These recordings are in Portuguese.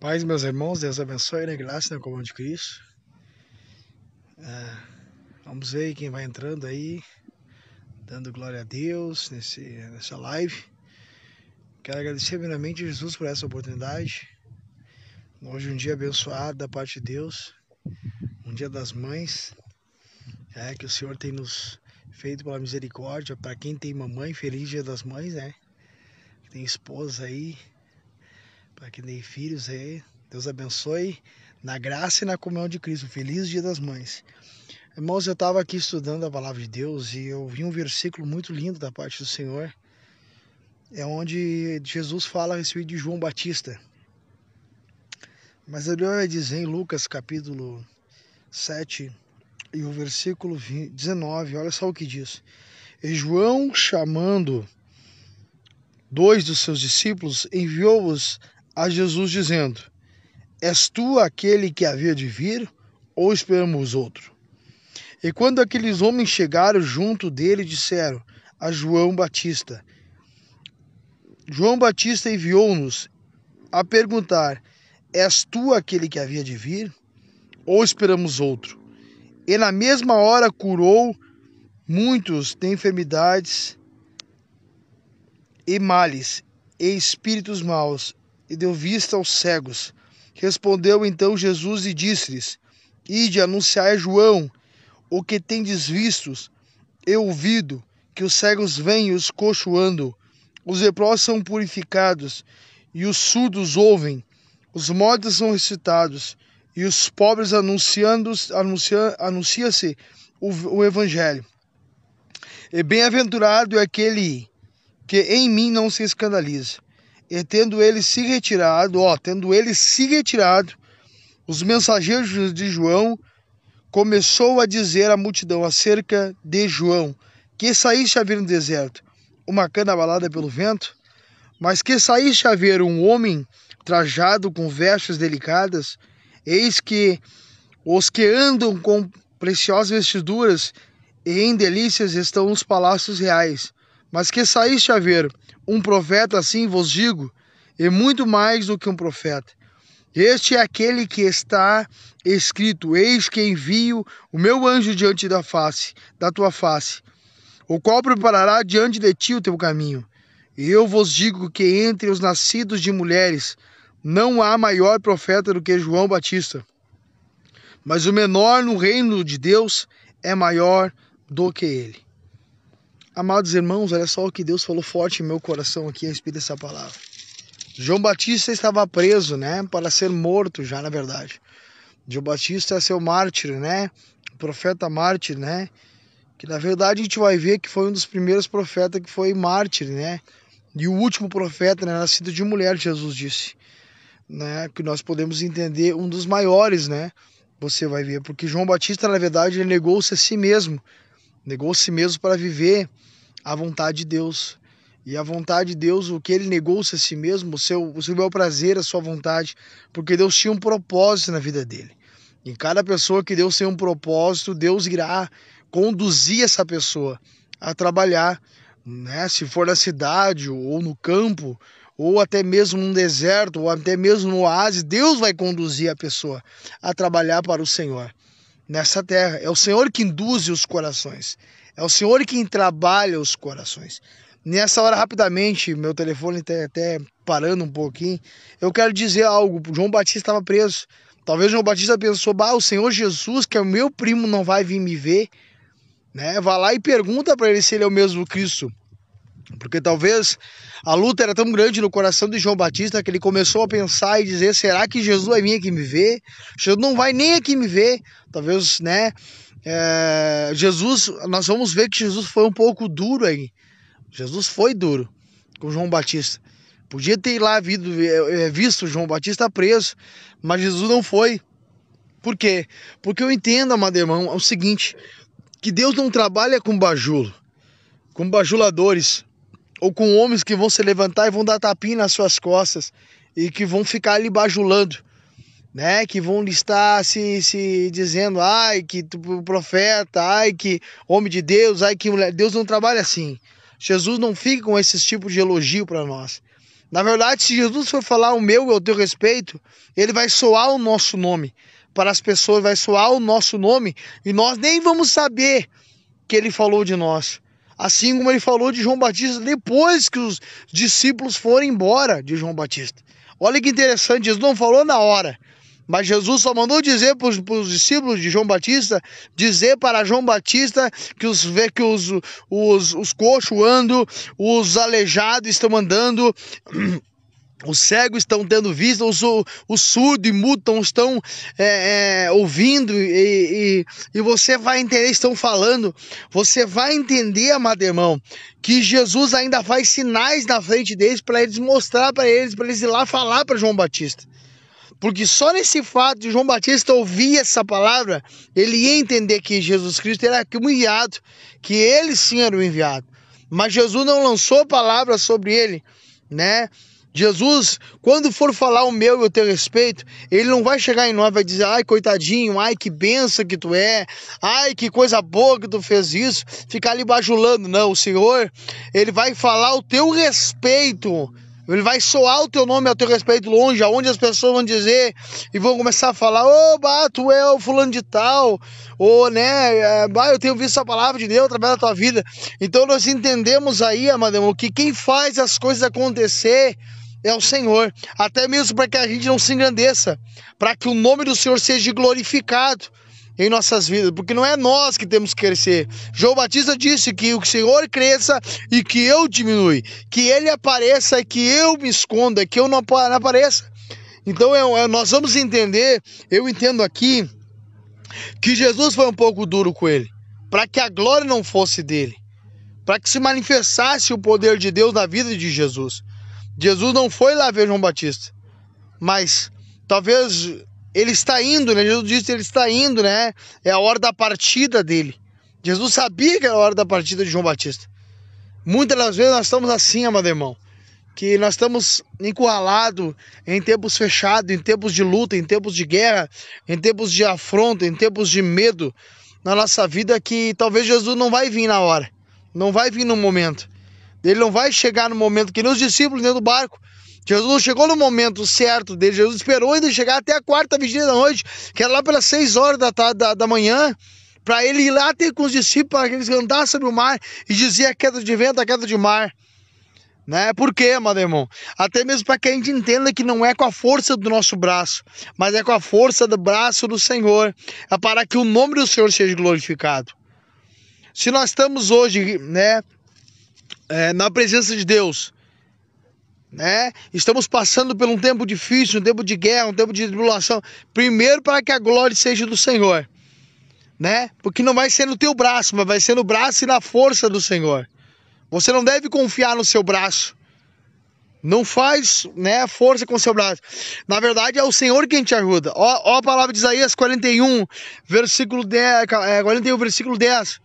Paz, meus irmãos, Deus abençoe na graça e na comunhão de Cristo. É, vamos ver quem vai entrando aí, dando glória a Deus nesse, nessa live. Quero agradecer primeiramente a Jesus por essa oportunidade. Hoje um dia abençoado da parte de Deus, um dia das mães, é que o Senhor tem nos feito pela misericórdia. Para quem tem mamãe, feliz dia das mães, né? Tem esposa aí, para quem tem filhos aí, Deus abençoe na graça e na comunhão de Cristo. Feliz Dia das Mães. Irmãos, eu estava aqui estudando a palavra de Deus e eu vi um versículo muito lindo da parte do Senhor. É onde Jesus fala a respeito de João Batista. Mas ele vai dizer em Lucas capítulo 7 e o versículo 19, olha só o que diz. E João, chamando dois dos seus discípulos, enviou-os a Jesus, dizendo: És tu aquele que havia de vir, ou esperamos outro? E quando aqueles homens chegaram junto dele, disseram a João Batista: João Batista enviou-nos a perguntar: És tu aquele que havia de vir, ou esperamos outro? E na mesma hora curou muitos de enfermidades e males e espíritos maus e deu vista aos cegos. Respondeu então Jesus e disse-lhes: Ide anunciar a João o que tendes vistos e ouvido, que os cegos vêm os coxos andam, os leprosos são purificados e os surdos ouvem, os mortos são ressuscitados e os pobres anunciando anuncia, anuncia-se o, o evangelho. E bem-aventurado é aquele que em mim não se escandaliza. E tendo ele se retirado, ó, tendo ele se retirado, os mensageiros de João começou a dizer à multidão acerca de João, que saíste a ver no deserto, uma cana abalada pelo vento, mas que saíste a ver um homem trajado com vestes delicadas, eis que os que andam com preciosas vestiduras e em delícias estão nos palácios reais, mas que saíste a ver um profeta assim vos digo, e muito mais do que um profeta. Este é aquele que está escrito: Eis que envio o meu anjo diante da face, da tua face, o qual preparará diante de ti o teu caminho. E eu vos digo que entre os nascidos de mulheres não há maior profeta do que João Batista. Mas o menor no reino de Deus é maior do que ele. Amados irmãos, olha só o que Deus falou forte em meu coração aqui a respeito dessa palavra. João Batista estava preso, né, para ser morto já, na verdade. João Batista é seu mártir, né, o profeta mártir, né, que na verdade a gente vai ver que foi um dos primeiros profetas que foi mártir, né, e o último profeta, né, nascido de mulher, Jesus disse, né, que nós podemos entender um dos maiores, né, você vai ver, porque João Batista, na verdade, ele negou-se a si mesmo, negou a si mesmo para viver a vontade de Deus. E a vontade de Deus, o que ele negou-se a si mesmo, o seu, o seu bel prazer, a sua vontade, porque Deus tinha um propósito na vida dele. Em cada pessoa que Deus tem um propósito, Deus irá conduzir essa pessoa a trabalhar, né? Se for na cidade ou no campo, ou até mesmo num deserto, ou até mesmo no oásis, Deus vai conduzir a pessoa a trabalhar para o Senhor nessa terra. É o Senhor que induz os corações. É o Senhor quem trabalha os corações. Nessa hora, rapidamente, meu telefone está até parando um pouquinho. Eu quero dizer algo. João Batista estava preso. Talvez João Batista pensou: bah, o Senhor Jesus, que é o meu primo, não vai vir me ver. Né? Vá lá e pergunta para ele se ele é o mesmo Cristo. Porque talvez a luta era tão grande no coração de João Batista que ele começou a pensar e dizer: será que Jesus vai vir aqui me ver? Jesus não vai nem aqui me ver. Talvez, né? É, Jesus, nós vamos ver que Jesus foi um pouco duro aí. Jesus foi duro com João Batista. Podia ter lá visto, é, é, visto João Batista preso, mas Jesus não foi. Por quê? Porque eu entendo, amado irmão, é o seguinte: que Deus não trabalha com bajulo, com bajuladores, ou com homens que vão se levantar e vão dar tapinha nas suas costas e que vão ficar ali bajulando né, que vão estar se, se dizendo, ai, que profeta, ai, que homem de Deus, ai, que mulher. Deus não trabalha assim. Jesus não fica com esses tipos de elogio para nós. Na verdade, se Jesus for falar o meu e o teu respeito, ele vai soar o nosso nome. Para as pessoas vai soar o nosso nome e nós nem vamos saber que ele falou de nós. Assim como ele falou de João Batista depois que os discípulos foram embora de João Batista. Olha que interessante, Jesus não falou na hora. Mas Jesus só mandou dizer para os discípulos de João Batista, dizer para João Batista que os, que os, os, os coxos andam, os aleijados estão andando, os cegos estão tendo vista, os, os surdos e mudos estão é, é, ouvindo e, e, e, você vai entender, estão falando, você vai entender, amado irmão, que Jesus ainda faz sinais na frente deles para eles mostrar para eles, para eles ir lá falar para João Batista. Porque só nesse fato de João Batista ouvir essa palavra, ele ia entender que Jesus Cristo era o enviado, que ele sim era o enviado. Mas Jesus não lançou palavras sobre ele, né? Jesus, quando for falar o meu e o teu respeito, ele não vai chegar em nós e vai dizer, ai, coitadinho, ai, que benção que tu é, ai, que coisa boa que tu fez isso, ficar ali bajulando. Não, o Senhor, ele vai falar o teu respeito ele vai soar o teu nome a teu respeito longe, aonde as pessoas vão dizer e vão começar a falar: Ô, oh, bah, tu é o fulano de tal, ou né, é, bah, eu tenho visto a palavra de Deus através da tua vida. Então nós entendemos aí, amado que quem faz as coisas acontecer é o Senhor, até mesmo para que a gente não se engrandeça, para que o nome do Senhor seja glorificado em nossas vidas, porque não é nós que temos que crescer. João Batista disse que o Senhor cresça e que eu diminui, que ele apareça e que eu me esconda, que eu não apareça. Então é, é, nós vamos entender, eu entendo aqui, que Jesus foi um pouco duro com ele, para que a glória não fosse dele, para que se manifestasse o poder de Deus na vida de Jesus. Jesus não foi lá ver João Batista, mas talvez ele está indo, né? Jesus disse que ele está indo, né? É a hora da partida dele. Jesus sabia que era a hora da partida de João Batista. Muitas das vezes nós estamos assim, amado irmão, que nós estamos encurralados em tempos fechados, em tempos de luta, em tempos de guerra, em tempos de afronta, em tempos de medo na nossa vida que talvez Jesus não vai vir na hora, não vai vir no momento. Ele não vai chegar no momento que nem os discípulos dentro do barco. Jesus chegou no momento certo dele. Jesus esperou ainda chegar até a quarta vigília da noite, que era lá pelas seis horas da, da, da manhã, para ele ir lá ter com os discípulos, para que eles andassem sobre o mar e dizia a queda de vento, a queda de mar. Né? Por quê, meu irmão? Até mesmo para que a gente entenda que não é com a força do nosso braço, mas é com a força do braço do Senhor, é para que o nome do Senhor seja glorificado. Se nós estamos hoje, né, é, na presença de Deus, né? Estamos passando por um tempo difícil, um tempo de guerra, um tempo de tribulação. Primeiro para que a glória seja do Senhor, né? Porque não vai ser no teu braço, mas vai ser no braço e na força do Senhor. Você não deve confiar no seu braço. Não faz né, força com o seu braço. Na verdade, é o Senhor quem te ajuda. Ó, ó a palavra de Isaías 41, versículo 10, 41, é, versículo 10.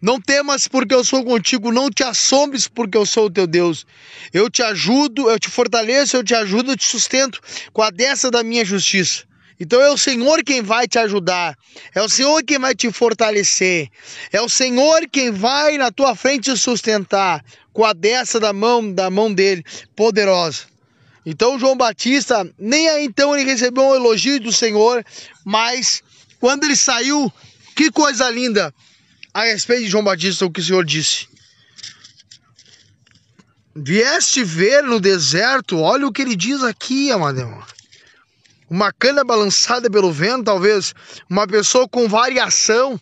Não temas porque eu sou contigo, não te assombres porque eu sou o teu Deus. Eu te ajudo, eu te fortaleço, eu te ajudo, eu te sustento com a dessa da minha justiça. Então é o Senhor quem vai te ajudar, é o Senhor quem vai te fortalecer, é o Senhor quem vai na tua frente te sustentar com a dessa da mão da mão dele poderosa. Então João Batista nem aí então ele recebeu um elogio do Senhor, mas quando ele saiu, que coisa linda! A respeito de João Batista o que o Senhor disse. Vieste ver no deserto, olha o que ele diz aqui, irmão. Uma cana balançada pelo vento, talvez uma pessoa com variação.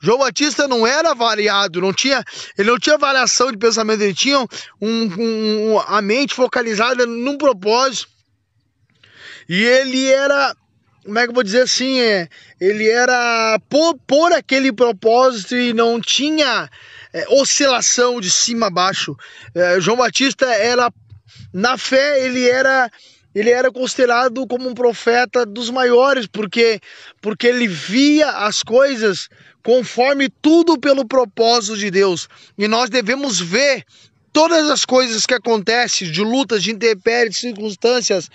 João Batista não era variado, não tinha, ele não tinha variação de pensamento, ele tinha um, um, a mente focalizada num propósito. E ele era como é que eu vou dizer assim, é, ele era por, por aquele propósito e não tinha é, oscilação de cima a baixo. É, João Batista era, na fé, ele era ele era considerado como um profeta dos maiores, porque, porque ele via as coisas conforme tudo pelo propósito de Deus. E nós devemos ver todas as coisas que acontecem, de lutas, de intempéries, de circunstâncias,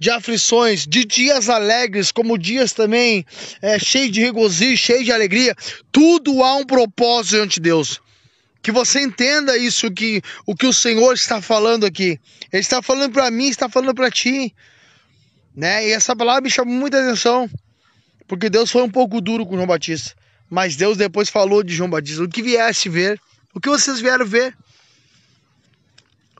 de aflições, de dias alegres, como dias também é, cheios de regozijo, cheios de alegria, tudo há um propósito ante Deus. que você entenda isso que o que o Senhor está falando aqui. Ele está falando para mim, está falando para ti, né? E essa palavra me chamou muita atenção, porque Deus foi um pouco duro com João Batista, mas Deus depois falou de João Batista, o que viesse ver, o que vocês vieram ver.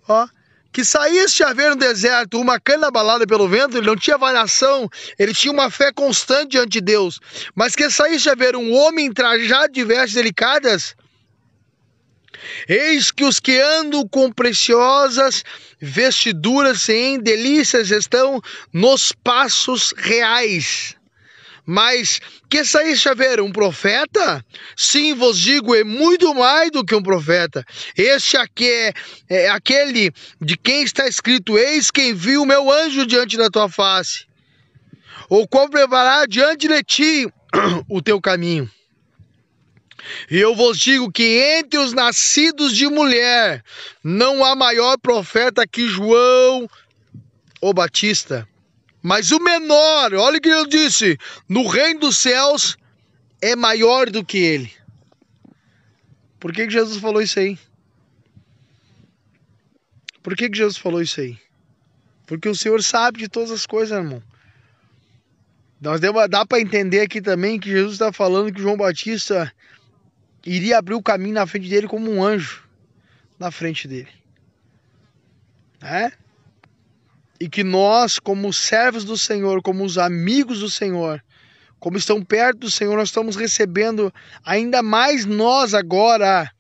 Ó, que saísse a ver no deserto uma cana balada pelo vento, ele não tinha variação, ele tinha uma fé constante diante de Deus, mas que saísse a ver um homem trajado de vestes delicadas, Eis que os que andam com preciosas vestiduras em delícias estão nos passos reais. Mas que saíste a ver um profeta? Sim, vos digo, é muito mais do que um profeta. Este aqui é, é aquele de quem está escrito: Eis quem viu o meu anjo diante da tua face, o qual preparar diante de ti o teu caminho. E eu vos digo que entre os nascidos de mulher não há maior profeta que João o Batista. Mas o menor, olha o que ele disse: no reino dos céus é maior do que ele. Por que, que Jesus falou isso aí? Por que, que Jesus falou isso aí? Porque o Senhor sabe de todas as coisas, irmão. Nós dá para entender aqui também que Jesus está falando que João Batista iria abrir o caminho na frente dele como um anjo na frente dele. Né? E que nós, como servos do Senhor, como os amigos do Senhor, como estão perto do Senhor, nós estamos recebendo ainda mais nós agora